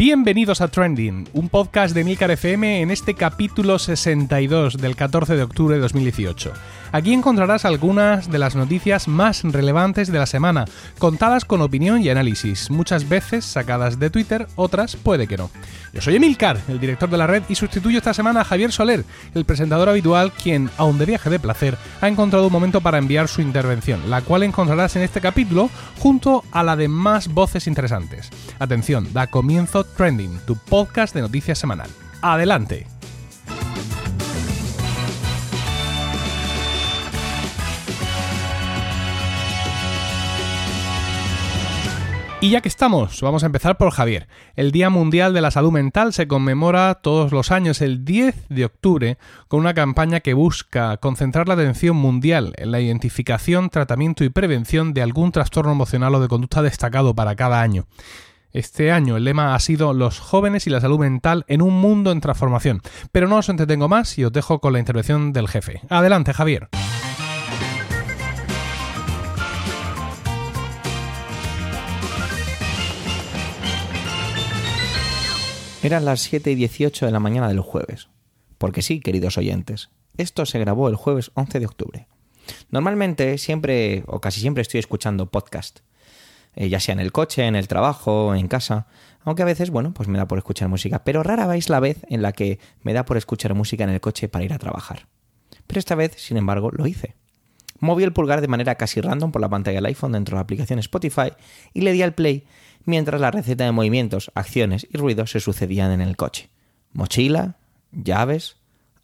Bienvenidos a Trending, un podcast de Milcar FM en este capítulo 62 del 14 de octubre de 2018. Aquí encontrarás algunas de las noticias más relevantes de la semana, contadas con opinión y análisis, muchas veces sacadas de Twitter, otras puede que no. Yo soy Emilcar, el director de la red, y sustituyo esta semana a Javier Soler, el presentador habitual, quien, aun de viaje de placer, ha encontrado un momento para enviar su intervención, la cual encontrarás en este capítulo junto a la de más voces interesantes. Atención, da comienzo Trending, tu podcast de noticias semanal. Adelante. Y ya que estamos, vamos a empezar por Javier. El Día Mundial de la Salud Mental se conmemora todos los años el 10 de octubre con una campaña que busca concentrar la atención mundial en la identificación, tratamiento y prevención de algún trastorno emocional o de conducta destacado para cada año. Este año el lema ha sido Los jóvenes y la salud mental en un mundo en transformación. Pero no os entretengo más y os dejo con la intervención del jefe. Adelante, Javier. Eran las 7 y 18 de la mañana del jueves. Porque sí, queridos oyentes, esto se grabó el jueves 11 de octubre. Normalmente siempre o casi siempre estoy escuchando podcast, eh, ya sea en el coche, en el trabajo, en casa, aunque a veces, bueno, pues me da por escuchar música, pero rara vez la vez en la que me da por escuchar música en el coche para ir a trabajar. Pero esta vez, sin embargo, lo hice. Moví el pulgar de manera casi random por la pantalla del iPhone dentro de la aplicación Spotify y le di al play mientras la receta de movimientos, acciones y ruidos se sucedían en el coche. Mochila, llaves,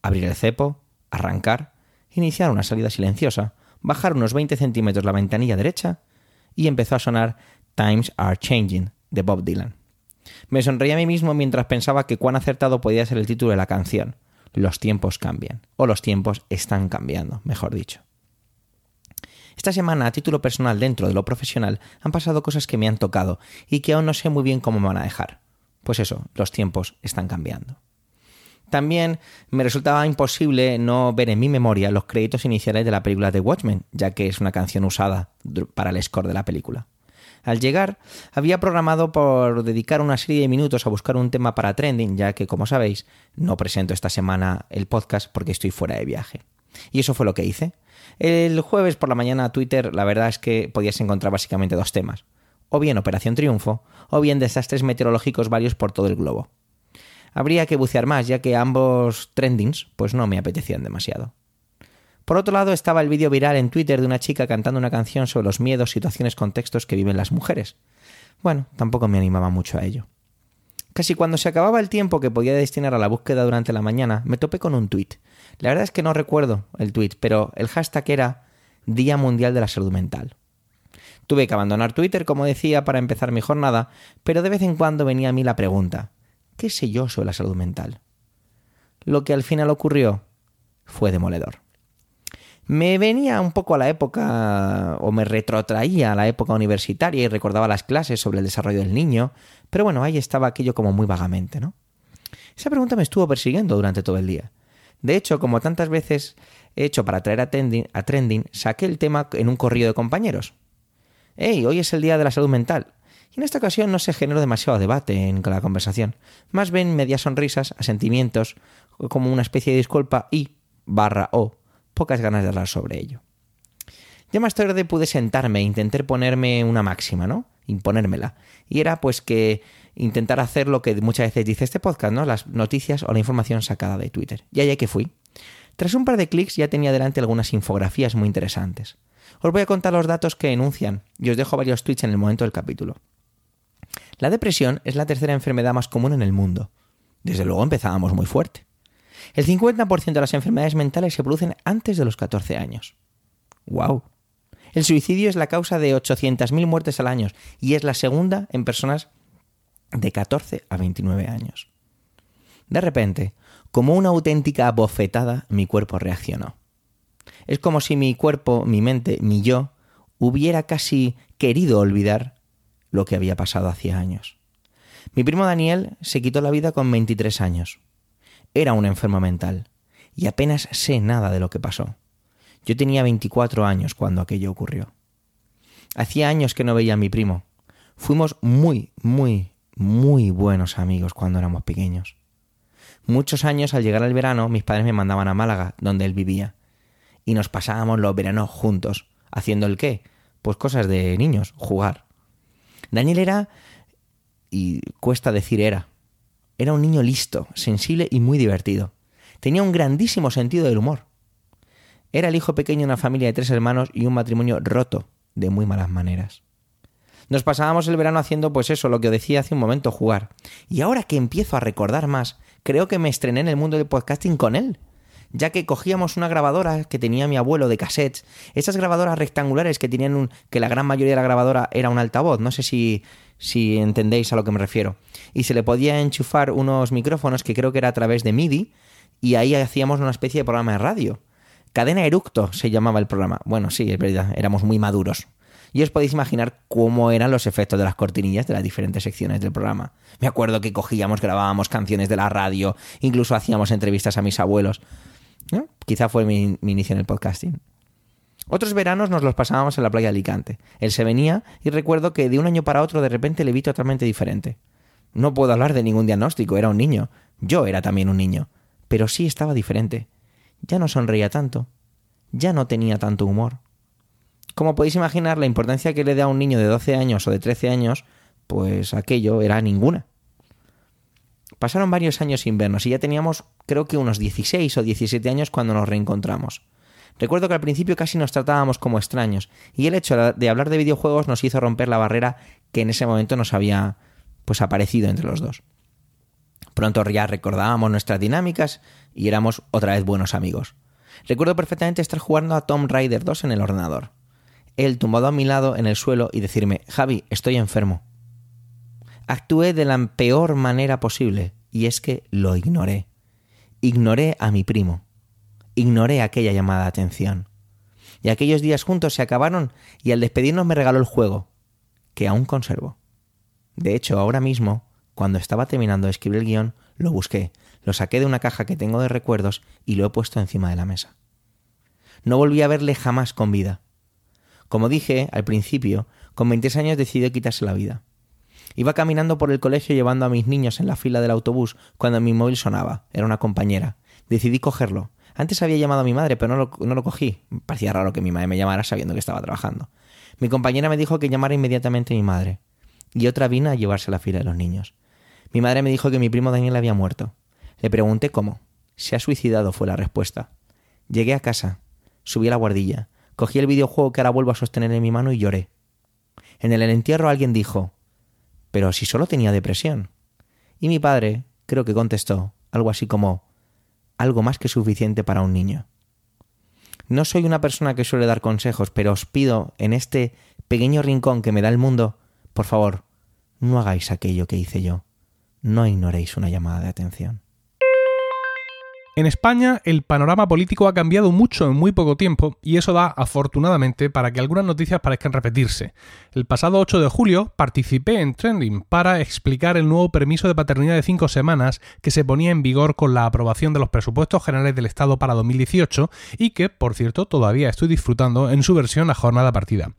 abrir el cepo, arrancar, iniciar una salida silenciosa, bajar unos 20 centímetros la ventanilla derecha y empezó a sonar Times Are Changing de Bob Dylan. Me sonreí a mí mismo mientras pensaba que cuán acertado podía ser el título de la canción. Los tiempos cambian, o los tiempos están cambiando, mejor dicho. Esta semana, a título personal dentro de lo profesional, han pasado cosas que me han tocado y que aún no sé muy bien cómo me van a dejar. Pues eso, los tiempos están cambiando. También me resultaba imposible no ver en mi memoria los créditos iniciales de la película The Watchmen, ya que es una canción usada para el score de la película. Al llegar, había programado por dedicar una serie de minutos a buscar un tema para trending, ya que, como sabéis, no presento esta semana el podcast porque estoy fuera de viaje. Y eso fue lo que hice. El jueves por la mañana Twitter la verdad es que podías encontrar básicamente dos temas. O bien Operación Triunfo, o bien desastres meteorológicos varios por todo el globo. Habría que bucear más, ya que ambos trendings pues no me apetecían demasiado. Por otro lado estaba el vídeo viral en Twitter de una chica cantando una canción sobre los miedos, situaciones, contextos que viven las mujeres. Bueno, tampoco me animaba mucho a ello. Casi cuando se acababa el tiempo que podía destinar a la búsqueda durante la mañana, me topé con un tuit. La verdad es que no recuerdo el tuit, pero el hashtag era Día Mundial de la Salud Mental. Tuve que abandonar Twitter, como decía, para empezar mi jornada, pero de vez en cuando venía a mí la pregunta, ¿qué sé yo sobre la salud mental? Lo que al final ocurrió fue demoledor. Me venía un poco a la época, o me retrotraía a la época universitaria y recordaba las clases sobre el desarrollo del niño, pero bueno, ahí estaba aquello como muy vagamente, ¿no? Esa pregunta me estuvo persiguiendo durante todo el día. De hecho, como tantas veces he hecho para traer a trending, saqué el tema en un corrillo de compañeros. ¡Hey! Hoy es el día de la salud mental. Y en esta ocasión no se generó demasiado debate en la conversación. Más bien medias sonrisas, asentimientos, como una especie de disculpa y, barra o, pocas ganas de hablar sobre ello. Ya más tarde pude sentarme e intentar ponerme una máxima, ¿no? Imponérmela. Y era pues que intentar hacer lo que muchas veces dice este podcast, ¿no? Las noticias o la información sacada de Twitter. Y allá que fui. Tras un par de clics ya tenía delante algunas infografías muy interesantes. Os voy a contar los datos que enuncian y os dejo varios tweets en el momento del capítulo. La depresión es la tercera enfermedad más común en el mundo. Desde luego empezábamos muy fuerte. El 50% de las enfermedades mentales se producen antes de los 14 años. ¡Wow! El suicidio es la causa de 800.000 muertes al año y es la segunda en personas de 14 a 29 años. De repente, como una auténtica bofetada, mi cuerpo reaccionó. Es como si mi cuerpo, mi mente, mi yo, hubiera casi querido olvidar lo que había pasado hacía años. Mi primo Daniel se quitó la vida con 23 años. Era un enfermo mental y apenas sé nada de lo que pasó. Yo tenía 24 años cuando aquello ocurrió. Hacía años que no veía a mi primo. Fuimos muy, muy, muy buenos amigos cuando éramos pequeños. Muchos años al llegar al verano mis padres me mandaban a Málaga, donde él vivía, y nos pasábamos los veranos juntos, haciendo el qué? Pues cosas de niños, jugar. Daniel era, y cuesta decir era, era un niño listo, sensible y muy divertido. Tenía un grandísimo sentido del humor. Era el hijo pequeño de una familia de tres hermanos y un matrimonio roto de muy malas maneras. Nos pasábamos el verano haciendo pues eso, lo que decía hace un momento, jugar. Y ahora que empiezo a recordar más, creo que me estrené en el mundo del podcasting con él. Ya que cogíamos una grabadora que tenía mi abuelo de cassettes, esas grabadoras rectangulares que tenían un. que la gran mayoría de la grabadora era un altavoz, no sé si, si entendéis a lo que me refiero. Y se le podía enchufar unos micrófonos que creo que era a través de MIDI, y ahí hacíamos una especie de programa de radio. Cadena Eructo se llamaba el programa. Bueno, sí, es verdad, éramos muy maduros y os podéis imaginar cómo eran los efectos de las cortinillas de las diferentes secciones del programa. Me acuerdo que cogíamos, grabábamos canciones de la radio, incluso hacíamos entrevistas a mis abuelos. Quizá fue mi, inicio en el podcasting. Otros veranos nos los pasábamos en la playa de Alicante. Él se venía y recuerdo que de un año para otro de repente le vi totalmente diferente. No puedo hablar de ningún diagnóstico, era un niño. Yo era también un niño. Pero sí estaba diferente. Ya no sonreía tanto. Ya no tenía tanto humor. Como podéis imaginar, la importancia que le da a un niño de 12 años o de 13 años, pues aquello era ninguna. Pasaron varios años sin vernos y ya teníamos creo que unos 16 o 17 años cuando nos reencontramos. Recuerdo que al principio casi nos tratábamos como extraños y el hecho de hablar de videojuegos nos hizo romper la barrera que en ese momento nos había pues aparecido entre los dos. Pronto ya recordábamos nuestras dinámicas y éramos otra vez buenos amigos. Recuerdo perfectamente estar jugando a Tomb Raider 2 en el ordenador él tumbado a mi lado en el suelo y decirme, Javi, estoy enfermo. Actué de la peor manera posible, y es que lo ignoré. Ignoré a mi primo. Ignoré aquella llamada de atención. Y aquellos días juntos se acabaron y al despedirnos me regaló el juego, que aún conservo. De hecho, ahora mismo, cuando estaba terminando de escribir el guion, lo busqué, lo saqué de una caja que tengo de recuerdos y lo he puesto encima de la mesa. No volví a verle jamás con vida. Como dije al principio, con 26 años decidió quitarse la vida. Iba caminando por el colegio llevando a mis niños en la fila del autobús cuando mi móvil sonaba. Era una compañera. Decidí cogerlo. Antes había llamado a mi madre, pero no lo, cogí. Parecía raro que mi madre me llamara sabiendo que estaba trabajando. Mi compañera me dijo que llamara inmediatamente a mi madre. Y otra vino a llevarse a la fila de los niños. Mi madre me dijo que mi primo Daniel había muerto. Le pregunté cómo. Se ha suicidado, fue la respuesta. Llegué a casa. Subí a la guardilla. Cogí el videojuego que ahora vuelvo a sostener en mi mano y lloré. En el entierro alguien dijo, pero si solo tenía depresión. Y mi padre creo que contestó algo así como, algo más que suficiente para un niño. No soy una persona que suele dar consejos, pero os pido en este pequeño rincón que me da el mundo, por favor, no hagáis aquello que hice yo. No ignoréis una llamada de atención. En España el panorama político ha cambiado mucho en muy poco tiempo y eso da, afortunadamente, para que algunas noticias parezcan repetirse. El pasado 8 de julio participé en Trending para explicar el nuevo permiso de paternidad de 5 semanas que se ponía en vigor con la aprobación de los presupuestos generales del Estado para 2018 y que, por cierto, todavía estoy disfrutando en su versión a jornada partida.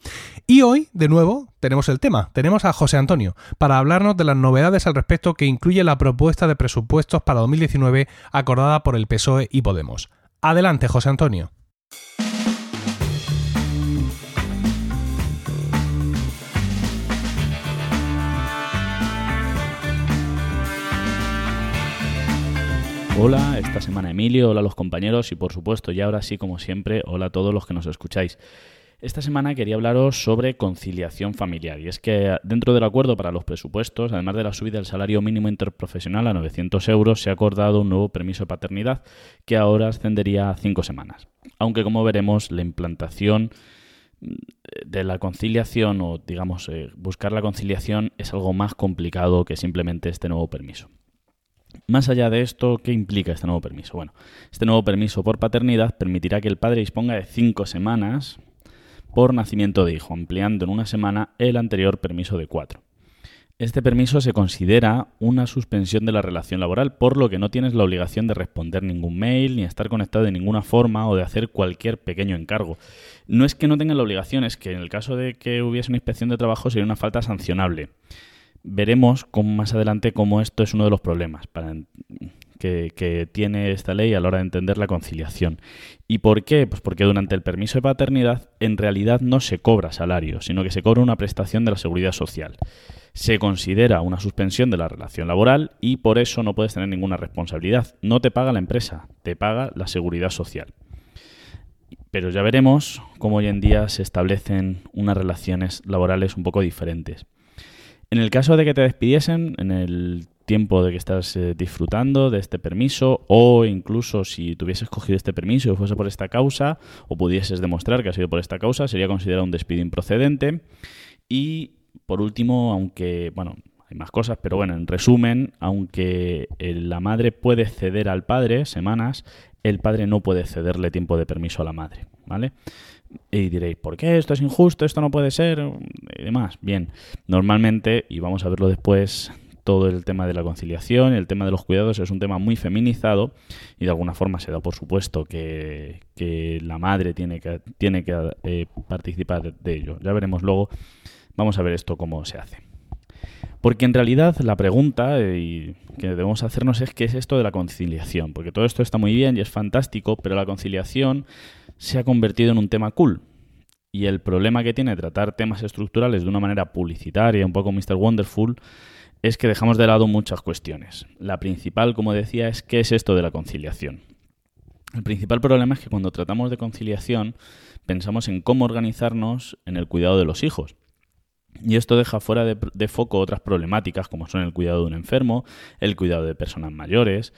Y hoy, de nuevo, tenemos el tema. Tenemos a José Antonio para hablarnos de las novedades al respecto que incluye la propuesta de presupuestos para 2019 acordada por el PSOE y Podemos. Adelante, José Antonio. Hola, esta semana Emilio, hola a los compañeros y por supuesto, y ahora sí como siempre, hola a todos los que nos escucháis. Esta semana quería hablaros sobre conciliación familiar. Y es que dentro del acuerdo para los presupuestos, además de la subida del salario mínimo interprofesional a 900 euros, se ha acordado un nuevo permiso de paternidad que ahora ascendería a cinco semanas. Aunque como veremos, la implantación mm, de la conciliación o digamos eh, buscar la conciliación es algo más complicado que simplemente este nuevo permiso. Más allá de esto, ¿qué implica este nuevo permiso? Bueno, este nuevo permiso por paternidad permitirá que el padre disponga de cinco semanas por nacimiento de hijo, ampliando en una semana el anterior permiso de cuatro. Este permiso se considera una suspensión de la relación laboral, por lo que no tienes la obligación de responder ningún mail, ni estar conectado de ninguna forma o de hacer cualquier pequeño encargo. No es que no tengan la obligación, es que en el caso de que hubiese una inspección de trabajo sería una falta sancionable. veremos con, más adelante cómo esto es uno de los problemas para, que, tiene esta ley a la hora de entender la conciliación. ¿Y por qué? Pues porque durante el permiso de paternidad en realidad no se cobra salario, sino que se cobra una prestación de la seguridad social. Se considera una suspensión de la relación laboral y por eso no puedes tener ninguna responsabilidad. No te paga la empresa, te paga la seguridad social. Pero ya veremos cómo hoy en día se establecen unas relaciones laborales un poco diferentes. En el caso de que te despidiesen, en el tiempo de que estás eh, disfrutando de este permiso o incluso si tuvieses cogido este permiso y fuese por esta causa o pudieses demostrar que ha sido por esta causa, sería considerado un despido improcedente. Y por último, aunque, bueno, hay más cosas, pero bueno, en resumen, aunque la madre puede ceder al padre semanas, el padre no puede cederle tiempo de permiso a la madre, ¿vale? Y diréis, ¿por qué? Esto es injusto, esto no puede ser, y demás. Bien, normalmente, y vamos a verlo después, todo el tema de la conciliación, el tema de los cuidados es un tema muy feminizado y de alguna forma se da por supuesto que, la madre tiene que, tiene que eh, participar de ello. Ya veremos luego, vamos a ver esto cómo se hace. Porque en realidad la pregunta eh, que debemos hacernos es qué es esto de la conciliación. Porque todo esto está muy bien y es fantástico, pero la conciliación se ha convertido en un tema cool. Y el problema que tiene tratar temas estructurales de una manera publicitaria, un poco Mr. Wonderful, es que dejamos de lado muchas cuestiones. La principal, como decía, es qué es esto de la conciliación. El principal problema es que cuando tratamos de conciliación pensamos en cómo organizarnos en el cuidado de los hijos. Y esto deja fuera de, foco otras problemáticas como son el cuidado de un enfermo, el cuidado de personas mayores.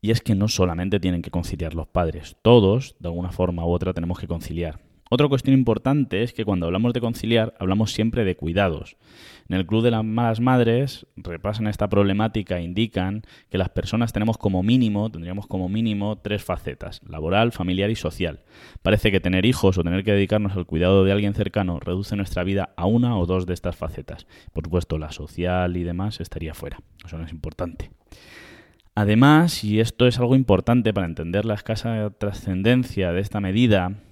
Y es que no solamente tienen que conciliar los padres, todos, de alguna forma u otra, tenemos que conciliar. Otra cuestión importante es que cuando hablamos de conciliar, hablamos siempre de cuidados. En el Club de las Malas Madres repasan esta problemática e indican que las personas tenemos como mínimo, tendríamos como mínimo tres facetas, laboral, familiar y social. Parece que tener hijos o tener que dedicarnos al cuidado de alguien cercano reduce nuestra vida a una o dos de estas facetas. Por supuesto, la social y demás estaría fuera. Eso no es importante. Además, y esto es algo importante para entender la escasa trascendencia de esta medida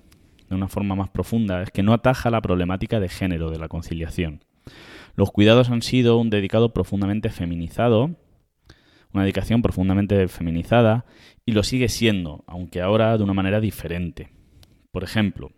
de una forma más profunda, es que no ataja la problemática de género de la conciliación. Los cuidados han sido un dedicado profundamente feminizado, una dedicación profundamente feminizada, y lo sigue siendo, aunque ahora de una manera diferente. Por ejemplo,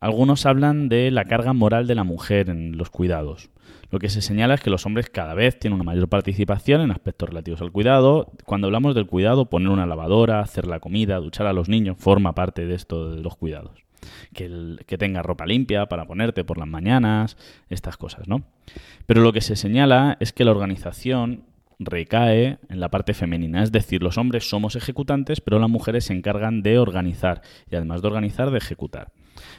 algunos hablan de la carga moral de la mujer en los cuidados. Lo que se señala es que los hombres cada vez tienen una mayor participación en aspectos relativos al cuidado. Cuando hablamos del cuidado, poner una lavadora, hacer la comida, duchar a los niños, forma parte de esto de los cuidados que, que tenga ropa limpia para ponerte por las mañanas, estas cosas, ¿no? Pero lo que se señala es que la organización recae en la parte femenina, es decir, los hombres somos ejecutantes, pero las mujeres se encargan de organizar y además de organizar, de ejecutar.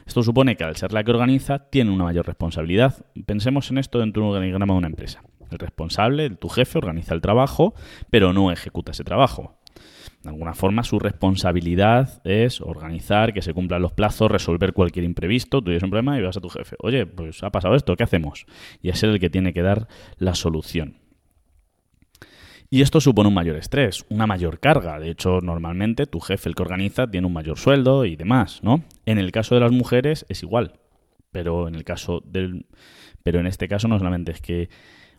Esto supone que al ser la que organiza, tiene una mayor responsabilidad. Pensemos en esto dentro de un organigrama de una empresa. El responsable, tu jefe, organiza el trabajo, pero no ejecuta ese trabajo. De alguna forma, su responsabilidad es organizar, que se cumplan los plazos, resolver cualquier imprevisto. Tú tienes un problema y vas a tu jefe. Oye, pues ha pasado esto, ¿qué hacemos? Y es él el que tiene que dar la solución. Y esto supone un mayor estrés, una mayor carga. De hecho, normalmente tu jefe, el que organiza, tiene un mayor sueldo y demás, ¿no? En el caso de las mujeres es igual. Pero en el caso del. Pero en este caso no solamente es que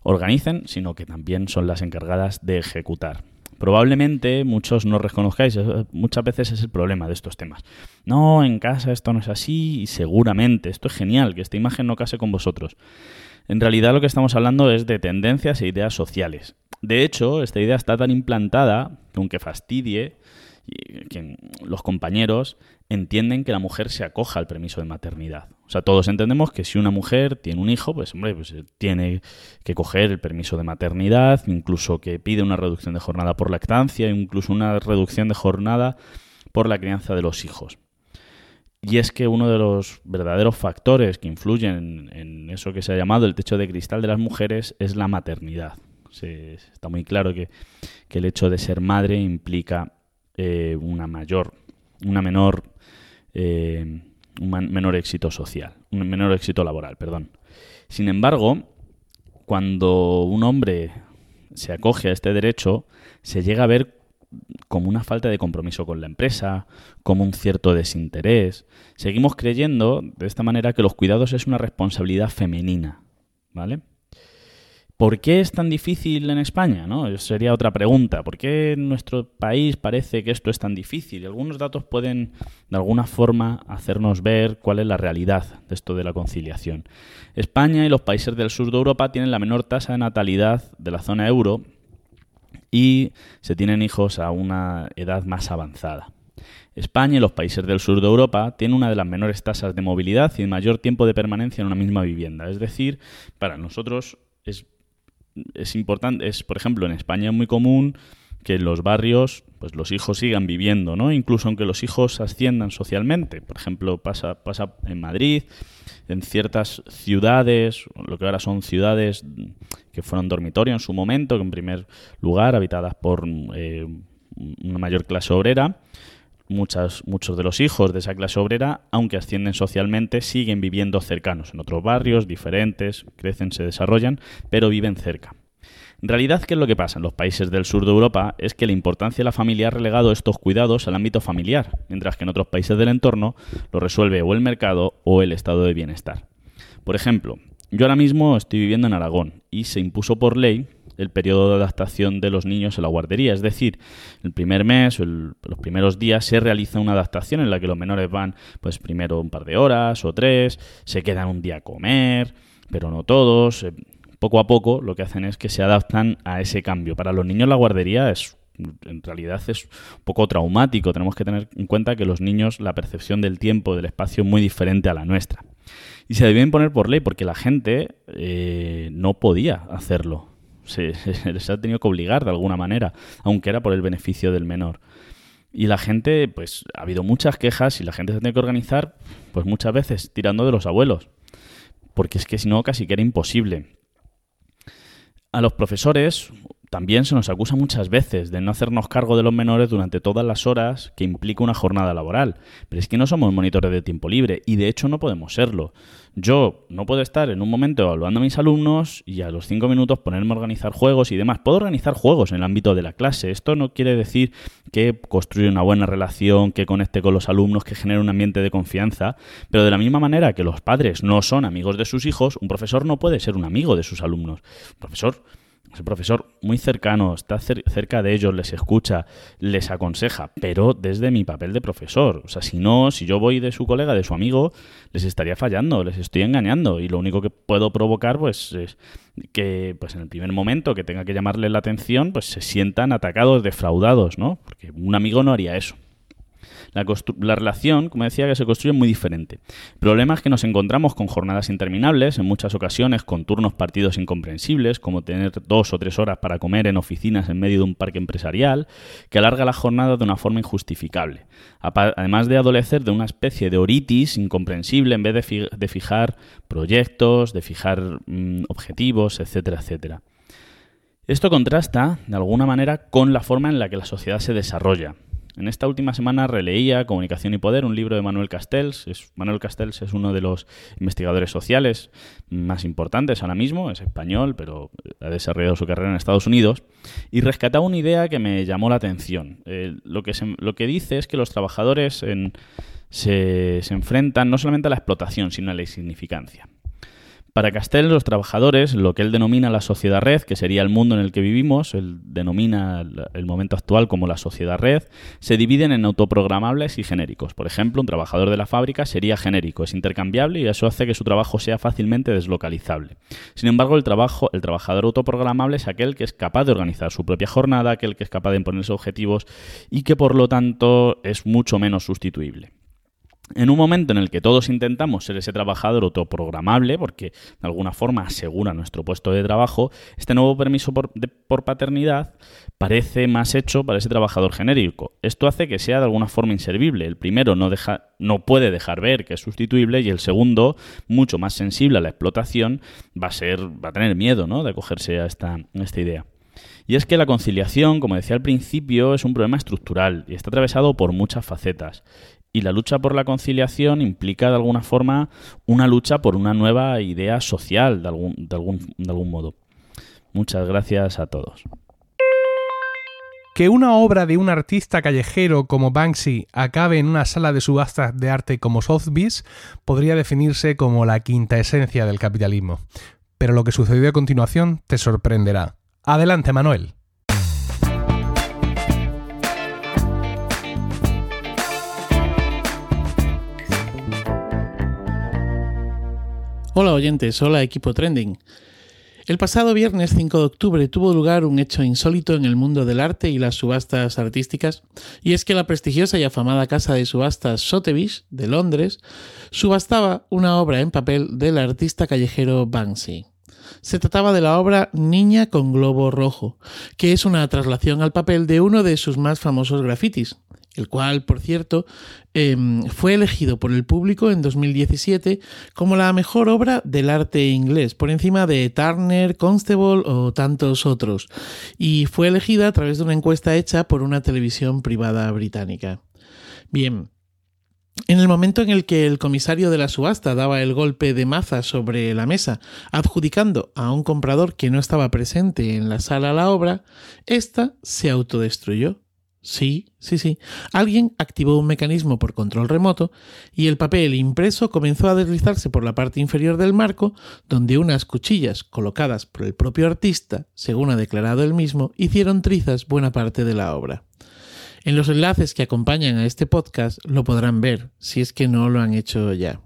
organicen, sino que también son las encargadas de ejecutar. Probablemente muchos no reconozcáis, muchas veces es el problema de estos temas. No, en casa esto no es así y seguramente, esto es genial, que esta imagen no case con vosotros. En realidad lo que estamos hablando es de tendencias e ideas sociales. De hecho, esta idea está tan implantada que aunque fastidie, los compañeros entienden que la mujer se acoja al permiso de maternidad. O sea, todos entendemos que si una mujer tiene un hijo, pues hombre, pues tiene que coger el permiso de maternidad, incluso que pide una reducción de jornada por lactancia, incluso una reducción de jornada por la crianza de los hijos. Y es que uno de los verdaderos factores que influyen en eso que se ha llamado el techo de cristal de las mujeres es la maternidad. está muy claro que, el hecho de ser madre implica eh, una mayor, una menor eh, un menor éxito social, un menor éxito laboral, perdón. Sin embargo, cuando un hombre se acoge a este derecho, se llega a ver como una falta de compromiso con la empresa, como un cierto desinterés. Seguimos creyendo de esta manera que los cuidados es una responsabilidad femenina, ¿vale? ¿Por qué es tan difícil en España? ¿no? Sería otra pregunta. ¿Por qué en nuestro país parece que esto es tan difícil? Y algunos datos pueden, de alguna forma, hacernos ver cuál es la realidad de esto de la conciliación. España y los países del sur de Europa tienen la menor tasa de natalidad de la zona euro y se tienen hijos a una edad más avanzada. España y los países del sur de Europa tienen una de las menores tasas de movilidad y mayor tiempo de permanencia en una misma vivienda. Es decir, para nosotros es es importante, es por ejemplo en España es muy común que en los barrios pues los hijos sigan viviendo, ¿no? Incluso aunque los hijos asciendan socialmente. Por ejemplo, pasa, pasa en Madrid, en ciertas ciudades, lo que ahora son ciudades que fueron dormitorio en su momento, que en primer lugar habitadas por eh, una mayor clase obrera, muchos de los hijos de esa clase obrera, aunque ascienden socialmente, siguen viviendo cercanos, en otros barrios diferentes, crecen, se desarrollan, pero viven cerca. En realidad, ¿qué es lo que pasa en los países del sur de Europa? Es que la importancia de la familia ha relegado estos cuidados al ámbito familiar, mientras que en otros países del entorno lo resuelve o el mercado o el estado de bienestar. Por ejemplo, yo ahora mismo estoy viviendo en Aragón y se impuso por ley el periodo de adaptación de los niños en la guardería. Es decir, el primer mes o los primeros días se realiza una adaptación en la que los menores van, pues primero un par de horas o tres, se quedan un día a comer, pero no todos. Eh, poco a poco lo que hacen es que se adaptan a ese cambio. Para los niños la guardería es en realidad es un poco traumático. Tenemos que tener en cuenta que los niños la percepción del tiempo, del espacio es muy diferente a la nuestra. Y se deben poner por ley porque la gente eh, no podía hacerlo se, les ha tenido que obligar de alguna manera, aunque era por el beneficio del menor. Y la gente, pues ha habido muchas quejas y la gente se tiene que organizar, pues muchas veces tirando de los abuelos, porque es que si no casi que era imposible. A los profesores también se nos acusa muchas veces de no hacernos cargo de los menores durante todas las horas que implica una jornada laboral. Pero es que no somos monitores de tiempo libre y de hecho no podemos serlo. Yo no puedo estar en un momento evaluando a mis alumnos y a los cinco minutos ponerme a organizar juegos y demás. Puedo organizar juegos en el ámbito de la clase. Esto no quiere decir que construya una buena relación, que conecte con los alumnos, que genere un ambiente de confianza. Pero de la misma manera que los padres no son amigos de sus hijos, un profesor no puede ser un amigo de sus alumnos. Un profesor el profesor muy cercano, está cerca de ellos, les escucha, les aconseja, pero desde mi papel de profesor. O sea, si no, si yo voy de su colega, de su amigo, les estaría fallando, les estoy engañando. Y lo único que puedo provocar, pues, es que pues en el primer momento que tenga que llamarle la atención, pues se sientan atacados, defraudados, ¿no? Porque un amigo no haría eso. La, relación, como decía, que se construye muy diferente. El problema es que nos encontramos con jornadas interminables, en muchas ocasiones con turnos partidos incomprensibles, como tener dos o tres horas para comer en oficinas en medio de un parque empresarial, que alarga la jornada de una forma injustificable. Además de adolecer de una especie de oritis incomprensible en vez de, fijar proyectos, de fijar mm, objetivos, etcétera, etcétera. Esto contrasta, de alguna manera, con la forma en la que la sociedad se desarrolla. En esta última semana releía Comunicación y Poder, un libro de Manuel Castells. Manuel Castells es uno de los investigadores sociales más importantes ahora mismo, es español, pero ha desarrollado su carrera en Estados Unidos, y rescataba una idea que me llamó la atención. Eh, lo, que lo que dice es que los trabajadores se, se enfrentan no solamente a la explotación, sino a la insignificancia. Para Castell, los trabajadores, lo que él denomina la sociedad red, que sería el mundo en el que vivimos, él denomina el momento actual como la sociedad red, se dividen en autoprogramables y genéricos. Por ejemplo, un trabajador de la fábrica sería genérico, es intercambiable y eso hace que su trabajo sea fácilmente deslocalizable. Sin embargo, el, trabajo, el trabajador autoprogramable es aquel que es capaz de organizar su propia jornada, aquel que es capaz de imponerse objetivos y que por lo tanto es mucho menos sustituible. En un momento en el que todos intentamos ser ese trabajador autoprogramable, porque de alguna forma asegura nuestro puesto de trabajo, este nuevo permiso por, paternidad parece más hecho para ese trabajador genérico. Esto hace que sea de alguna forma inservible. El primero no, deja, no puede dejar ver que es sustituible y el segundo, mucho más sensible a la explotación, va a, ser, va a tener miedo ¿no? de acogerse a esta, a esta idea. Y es que la conciliación, como decía al principio, es un problema estructural y está atravesado por muchas facetas. Y la lucha por la conciliación implica de alguna forma una lucha por una nueva idea social, de algún, modo. Muchas gracias a todos. Que una obra de un artista callejero como Banksy acabe en una sala de subastas de arte como Sotheby's podría definirse como la quinta esencia del capitalismo. pero lo que sucedió a continuación te sorprenderá. Adelante, Manuel. Hola oyentes, hola equipo trending. El pasado viernes 5 de octubre tuvo lugar un hecho insólito en el mundo del arte y las subastas artísticas, y es que la prestigiosa y afamada casa de subastas Sotheby's de Londres subastaba una obra en papel del artista callejero Banksy. Se trataba de la obra Niña con globo rojo, que es una traslación al papel de uno de sus más famosos grafitis, el cual, por cierto, em, fue elegido por el público en 2017 como la mejor obra del arte inglés, por encima de Turner, Constable o tantos otros, y fue elegida a través de una encuesta hecha por una televisión privada británica. Bien, en el momento en el que el comisario de la subasta daba el golpe de maza sobre la mesa, adjudicando a un comprador que no estaba presente en la sala la obra, ésta se autodestruyó. Sí, sí, sí. Alguien activó un mecanismo por control remoto y el papel impreso comenzó a deslizarse por la parte inferior del marco, donde unas cuchillas colocadas por el propio artista, según ha declarado él mismo, hicieron trizas buena parte de la obra. En los enlaces que acompañan a este podcast lo podrán ver, si es que no lo han hecho ya.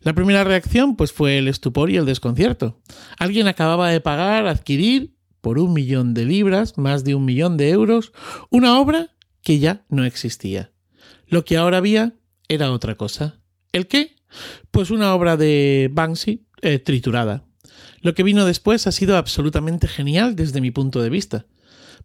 La primera reacción pues fue el estupor y el desconcierto. Alguien acababa de pagar, adquirir por un millón de libras, más de un millón de euros, una obra que ya no existía. Lo que ahora había era otra cosa. ¿El qué? Pues una obra de Banksy eh, triturada. Lo que vino después ha sido absolutamente genial desde mi punto de vista,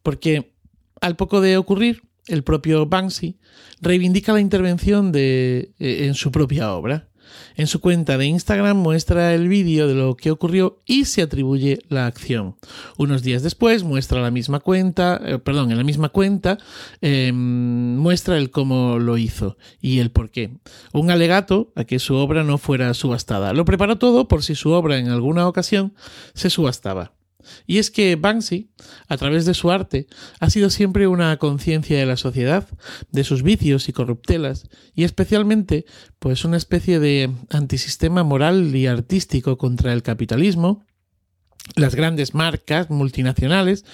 porque al poco de ocurrir, el propio Banksy reivindica la intervención de, eh, en su propia obra. En su cuenta de Instagram muestra el vídeo de lo que ocurrió y se atribuye la acción. Unos días después muestra la misma cuenta, eh, perdón, en la misma cuenta em, muestra el cómo lo hizo y el por qué. Un alegato a que su obra no fuera subastada. Lo preparó todo por si su obra en alguna ocasión se subastaba. Y es que Banksy, a través de su arte, ha sido siempre una conciencia de la sociedad, de sus vicios y corruptelas, y especialmente, pues una especie de antisistema moral y artístico contra el capitalismo, las grandes marcas multinacionales,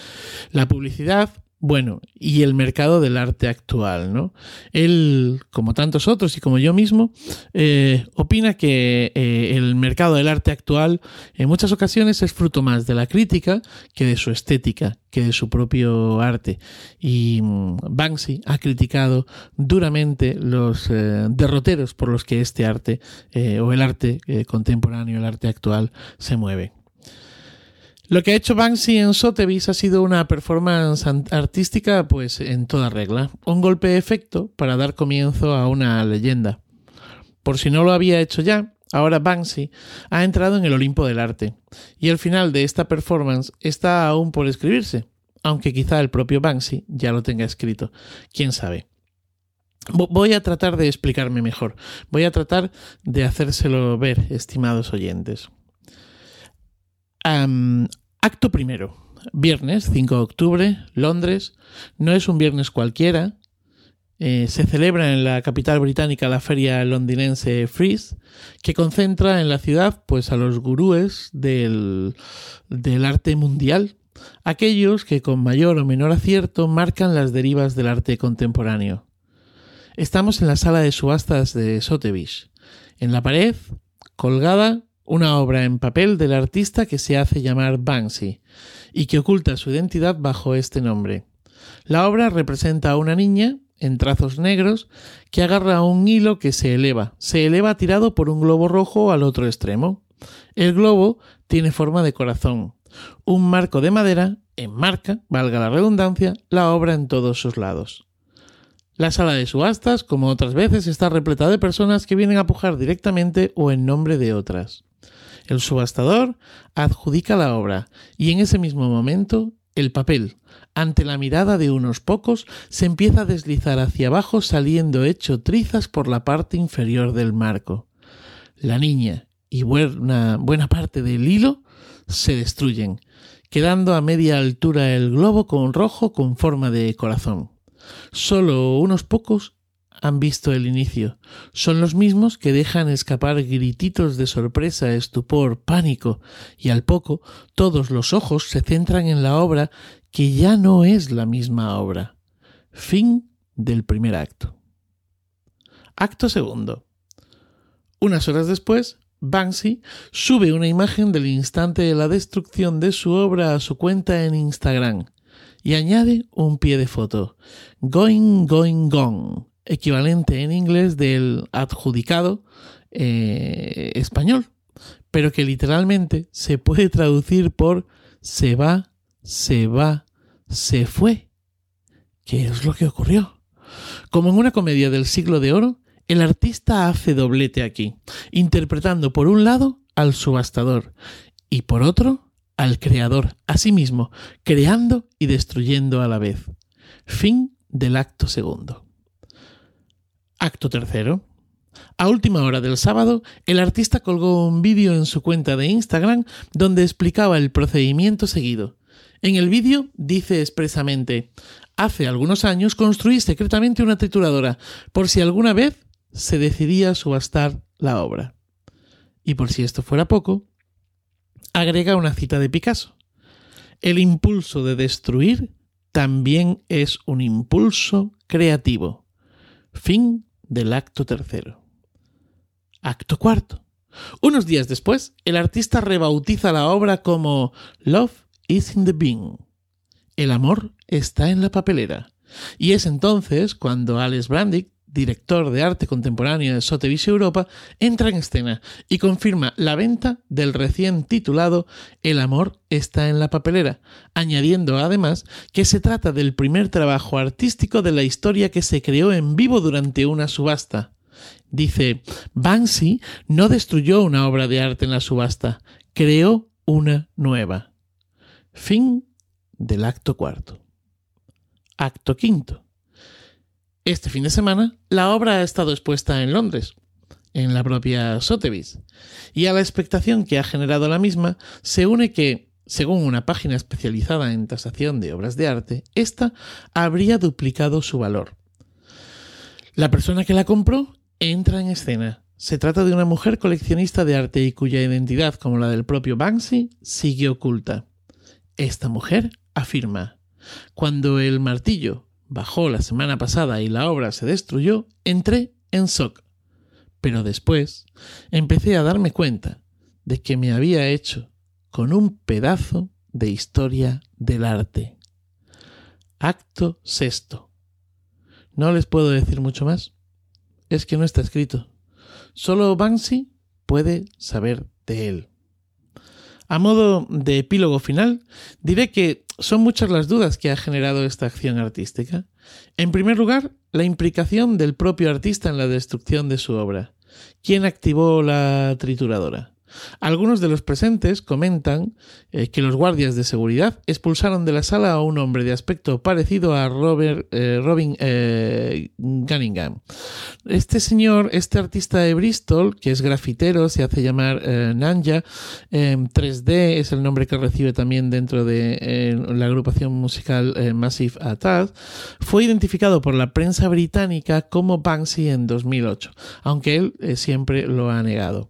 la publicidad bueno, y el mercado del arte actual, ¿no? Él, como tantos otros y como yo mismo, eh, opina que eh, el mercado del arte actual en muchas ocasiones es fruto más de la crítica que de su estética, que de su propio arte. Y mm, Banksy ha criticado duramente los eh, derroteros por los que este arte o el arte contemporáneo, el arte actual, se mueve. Lo que ha hecho Banksy en Sotheby's ha sido una performance artística pues en toda regla, un golpe de efecto para dar comienzo a una leyenda. Por si no lo había hecho ya, ahora Banksy ha entrado en el Olimpo del arte, y el final de esta performance está aún por escribirse, aunque quizá el propio Banksy ya lo tenga escrito, quién sabe. Voy a tratar de explicarme mejor, voy a tratar de hacérselo ver, estimados oyentes. Acto primero. Viernes 5 de octubre, Londres. No es un viernes cualquiera. Eh, se celebra en la capital británica la feria londinense Freeze, que concentra en la ciudad pues, a los gurúes del, del arte mundial, aquellos que con mayor o menor acierto marcan las derivas del arte contemporáneo. Estamos en la sala de subastas de Sotheby's. En la pared, colgada, una obra en papel del artista que se hace llamar Banksy y que oculta su identidad bajo este nombre. La obra representa a una niña en trazos negros que agarra un hilo que se eleva, se eleva tirado por un globo rojo al otro extremo. El globo tiene forma de corazón. Un marco de madera enmarca, valga la redundancia, la obra en todos sus lados. La sala de subastas, como otras veces, está repleta de personas que vienen a pujar directamente o en nombre de otras. El subastador adjudica la obra y en ese mismo momento el papel, ante la mirada de unos pocos, se empieza a deslizar hacia abajo saliendo hecho trizas por la parte inferior del marco. La niña y buena, buena parte del hilo se destruyen, quedando a media altura el globo con rojo con forma de corazón. Solo unos pocos han visto el inicio. Son los mismos que dejan escapar grititos de sorpresa, estupor, pánico, y al poco todos los ojos se centran en la obra que ya no es la misma obra. Fin del primer acto. Acto segundo. Unas horas después, Banksy sube una imagen del instante de la destrucción de su obra a su cuenta en Instagram y añade un pie de foto. Going, going, gone, equivalente en inglés del adjudicado eh, español, pero que literalmente se puede traducir por se va, se va, se fue. ¿Qué es lo que ocurrió? Como en una comedia del siglo de oro, el artista hace doblete aquí, interpretando por un lado al subastador y por otro al creador, a sí mismo, creando y destruyendo a la vez. Fin del acto segundo. Acto tercero. A última hora del sábado, el artista colgó un vídeo en su cuenta de Instagram donde explicaba el procedimiento seguido. En el vídeo dice expresamente, hace algunos años construí secretamente una trituradora por si alguna vez se decidía subastar la obra. Y por si esto fuera poco, agrega una cita de Picasso. El impulso de destruir también es un impulso creativo. Fin del acto tercero. Acto cuarto. Unos días después, el artista rebautiza la obra como Love is in the bin. El amor está en la papelera. Y es entonces cuando Alex Brandick director de arte contemporáneo de Sotheby's Europa, entra en escena y confirma la venta del recién titulado El amor está en la papelera, añadiendo además que se trata del primer trabajo artístico de la historia que se creó en vivo durante una subasta. Dice, Banksy no destruyó una obra de arte en la subasta, creó una nueva. Fin del acto cuarto. Acto quinto. Este fin de semana, la obra ha estado expuesta en Londres, en la propia Sotheby's, y a la expectación que ha generado la misma se une que, según una página especializada en tasación de obras de arte, ésta habría duplicado su valor. La persona que la compró entra en escena. Se trata de una mujer coleccionista de arte y cuya identidad, como la del propio Banksy, sigue oculta. Esta mujer afirma, cuando el martillo bajó la semana pasada y la obra se destruyó, entré en shock. Pero después empecé a darme cuenta de que me había hecho con un pedazo de historia del arte. Acto sexto. No les puedo decir mucho más. Es que no está escrito. Solo Banksy puede saber de él. A modo de epílogo final, diré que son muchas las dudas que ha generado esta acción artística. En primer lugar, la implicación del propio artista en la destrucción de su obra. ¿Quién activó la trituradora? Algunos de los presentes comentan eh, que los guardias de seguridad expulsaron de la sala a un hombre de aspecto parecido a Robert, eh, Robin eh, Gunningham. Este señor, este artista de Bristol, que es grafitero, se hace llamar Nanja, 3D es el nombre que recibe también dentro de la agrupación musical Massive Attack, fue identificado por la prensa británica como Banksy en 2008, aunque él siempre lo ha negado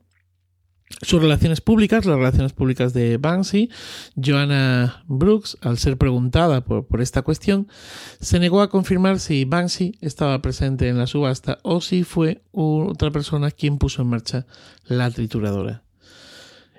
sus relaciones públicas, las relaciones públicas de Banksy, Joanna Brooks, al ser preguntada por, por, esta cuestión, se negó a confirmar si Banksy estaba presente en la subasta o si fue otra persona quien puso en marcha la trituradora.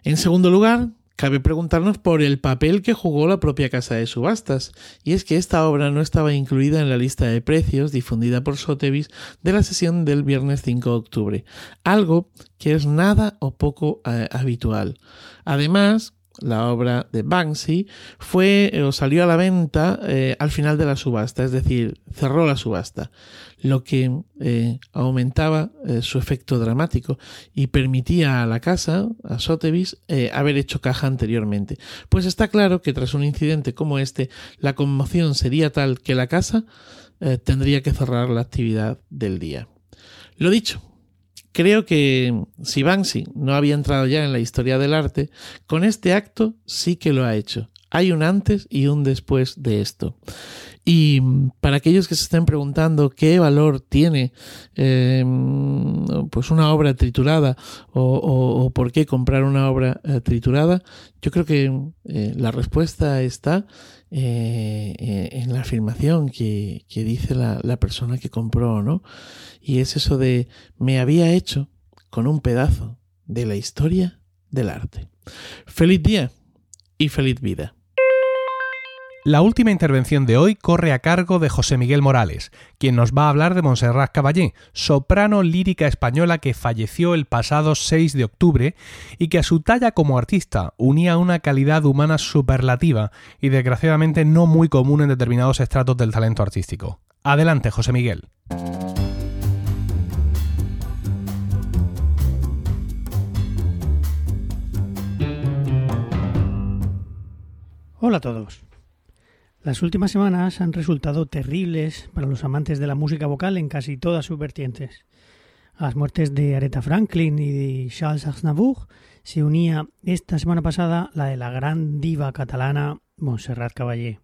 En segundo lugar, Cabe preguntarnos por el papel que jugó la propia casa de subastas, y es que esta obra no estaba incluida en la lista de precios difundida por Sotheby's de la sesión del viernes 5 de octubre, algo que es nada o poco eh, habitual. Además, la obra de Banksy, fue eh, o salió a la venta eh, al final de la subasta, es decir, cerró la subasta, lo que eh, aumentaba su efecto dramático y permitía a la casa, a Sotheby's, haber hecho caja anteriormente. Pues está claro que tras un incidente como este, la conmoción sería tal que la casa tendría que cerrar la actividad del día. Lo dicho, Creo que si Banksy no había entrado ya en la historia del arte, con este acto sí que lo ha hecho. Hay un antes y un después de esto. Y para aquellos que se estén preguntando qué valor tiene eh, pues una obra triturada o, por qué comprar una obra eh, triturada, yo creo que eh, la respuesta está en la afirmación que, dice la, la, persona que compró, ¿no? Y es eso de me había hecho con un pedazo de la historia del arte. Feliz día y feliz vida. La última intervención de hoy corre a cargo de José Miguel Morales, quien nos va a hablar de Montserrat Caballé, soprano lírica española que falleció el pasado 6 de octubre y que a su talla como artista unía una calidad humana superlativa y desgraciadamente no muy común en determinados estratos del talento artístico. Adelante, José Miguel. Hola a todos. Las últimas semanas han resultado terribles para los amantes de la música vocal en casi todas sus vertientes. A las muertes de Aretha Franklin y de Charles Aznavour se unía esta semana pasada la de la gran diva catalana Montserrat Caballé.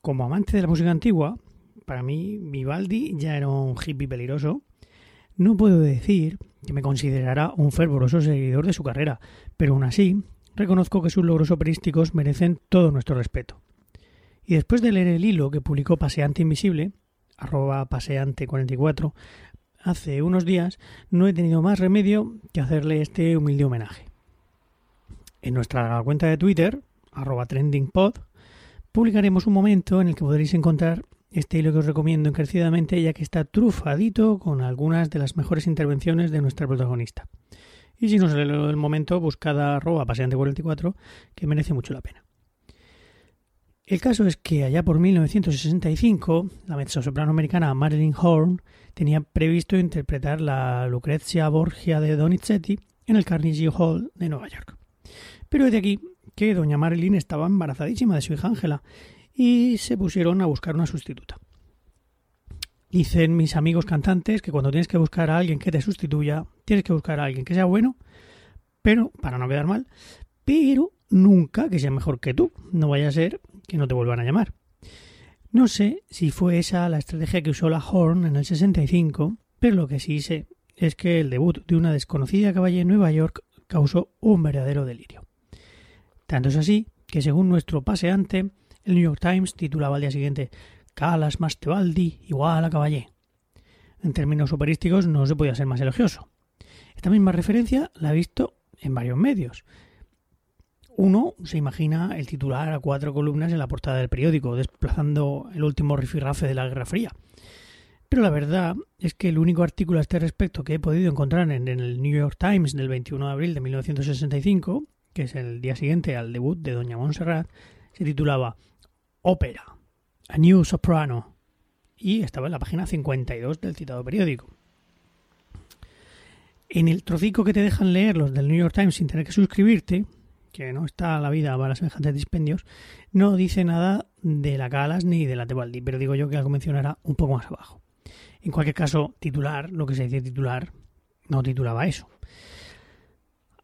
Como amante de la música antigua, para mí Vivaldi ya era un hippie peligroso. No puedo decir que me considerara un fervoroso seguidor de su carrera, pero aún así reconozco que sus logros operísticos merecen todo nuestro respeto. Y después de leer el hilo que publicó Paseante Invisible, arroba paseante44, hace unos días, no he tenido más remedio que hacerle este humilde homenaje. En nuestra cuenta de Twitter, arroba trendingpod, publicaremos un momento en el que podréis encontrar este hilo que os recomiendo encarecidamente ya que está trufadito con algunas de las mejores intervenciones de nuestra protagonista. Y si no sale el momento, buscad arroba paseante44 que merece mucho la pena. El caso es que allá por 1965, la mezzosoprano americana Marilyn Horn tenía previsto interpretar la Lucrezia Borgia de Donizetti en el Carnegie Hall de Nueva York. Pero es de aquí que doña Marilyn estaba embarazadísima de su hija Ángela y se pusieron a buscar una sustituta. Dicen mis amigos cantantes que cuando tienes que buscar a alguien que te sustituya, tienes que buscar a alguien que sea bueno, pero para no quedar mal, pero nunca que sea mejor que tú. No vaya a ser que no te vuelvan a llamar. No sé si fue esa la estrategia que usó la Horn en el 65, pero lo que sí sé es que el debut de una desconocida caballa en Nueva York causó un verdadero delirio. Tanto es así que según nuestro paseante, el New York Times titulaba al día siguiente Calas más Tebaldi igual a caballé. En términos operísticos no se podía ser más elogioso. Esta misma referencia la he visto en varios medios, uno se imagina el titular a cuatro columnas en la portada del periódico, desplazando el último rifirrafe de la Guerra Fría. Pero la verdad es que el único artículo a este respecto que he podido encontrar en, el New York Times del 21 de abril de 1965, que es el día siguiente al debut de Doña Montserrat, se titulaba Ópera, A New Soprano, y estaba en la página 52 del citado periódico. En el trocico que te dejan leer los del New York Times sin tener que suscribirte, que no está la vida para semejantes dispendios, no dice nada de la Calas ni de la Tebaldi, pero digo yo que algo mencionará un poco más abajo. En cualquier caso, titular, lo que se dice titular, no titulaba eso.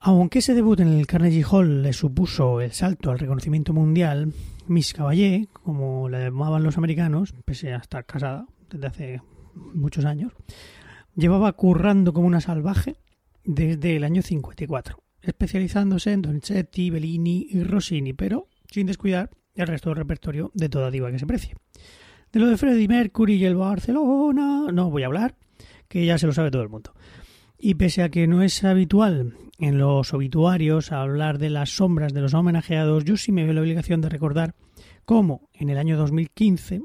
Aunque ese debut en el Carnegie Hall le supuso el salto al reconocimiento mundial, Miss Caballé, como la llamaban los americanos, pese a estar casada desde hace muchos años, llevaba currando como una salvaje desde el año 54 especializándose en Donizetti, Bellini y Rossini, pero sin descuidar el resto del repertorio de toda diva que se precie. De lo de Freddie Mercury y el Barcelona no voy a hablar, que ya se lo sabe todo el mundo. Y pese a que no es habitual en los obituarios hablar de las sombras de los homenajeados, yo sí me veo la obligación de recordar cómo en el año 2015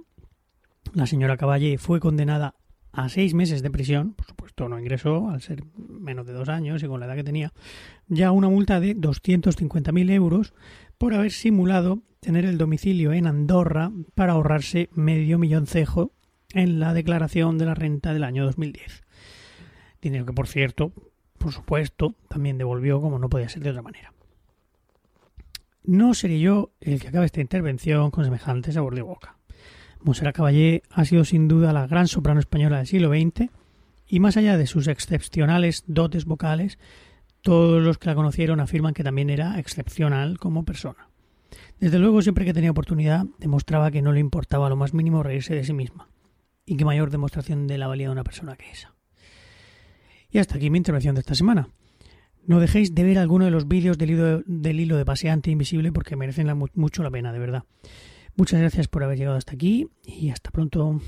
la señora Caballé fue condenada a seis meses de prisión, por supuesto no ingresó al ser menos de dos años y con la edad que tenía, ya una multa de 250.000 euros por haber simulado tener el domicilio en Andorra para ahorrarse medio millón cejo en la declaración de la renta del año 2010. Dinero que, por cierto, por supuesto, también devolvió como no podía ser de otra manera. No seré yo el que acabe esta intervención con semejante sabor de boca. Monserrat Caballé ha sido sin duda la gran soprano española del siglo XX y más allá de sus excepcionales dotes vocales, todos los que la conocieron afirman que también era excepcional como persona. Desde luego, siempre que tenía oportunidad, demostraba que no le importaba lo más mínimo reírse de sí misma. Y qué mayor demostración de la valía de una persona que esa. Y hasta aquí mi intervención de esta semana. No dejéis de ver alguno de los vídeos del hilo, del hilo de paseante invisible porque merecen mucho la pena, de verdad. Muchas gracias por haber llegado hasta aquí y hasta pronto.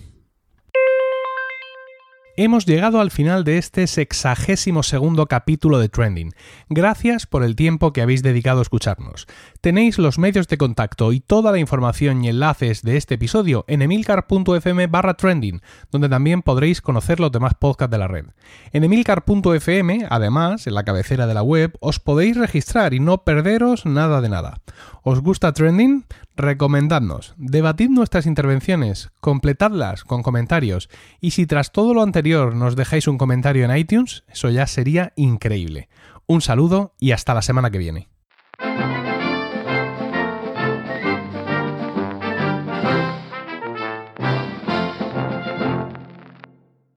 Hemos llegado al final de este sexagésimo segundo capítulo de Trending. Gracias por el tiempo que habéis dedicado a escucharnos. Tenéis los medios de contacto y toda la información y enlaces de este episodio en emilcar.fm barra trending, donde también podréis conocer los demás podcasts de la red. En emilcar.fm, además, en la cabecera de la web, os podéis registrar y no perderos nada de nada. ¿Os gusta Trending? Recomendadnos, debatid nuestras intervenciones, completadlas con comentarios y si tras todo lo nos dejáis un comentario en iTunes, eso ya sería increíble. Un saludo y hasta la semana que viene.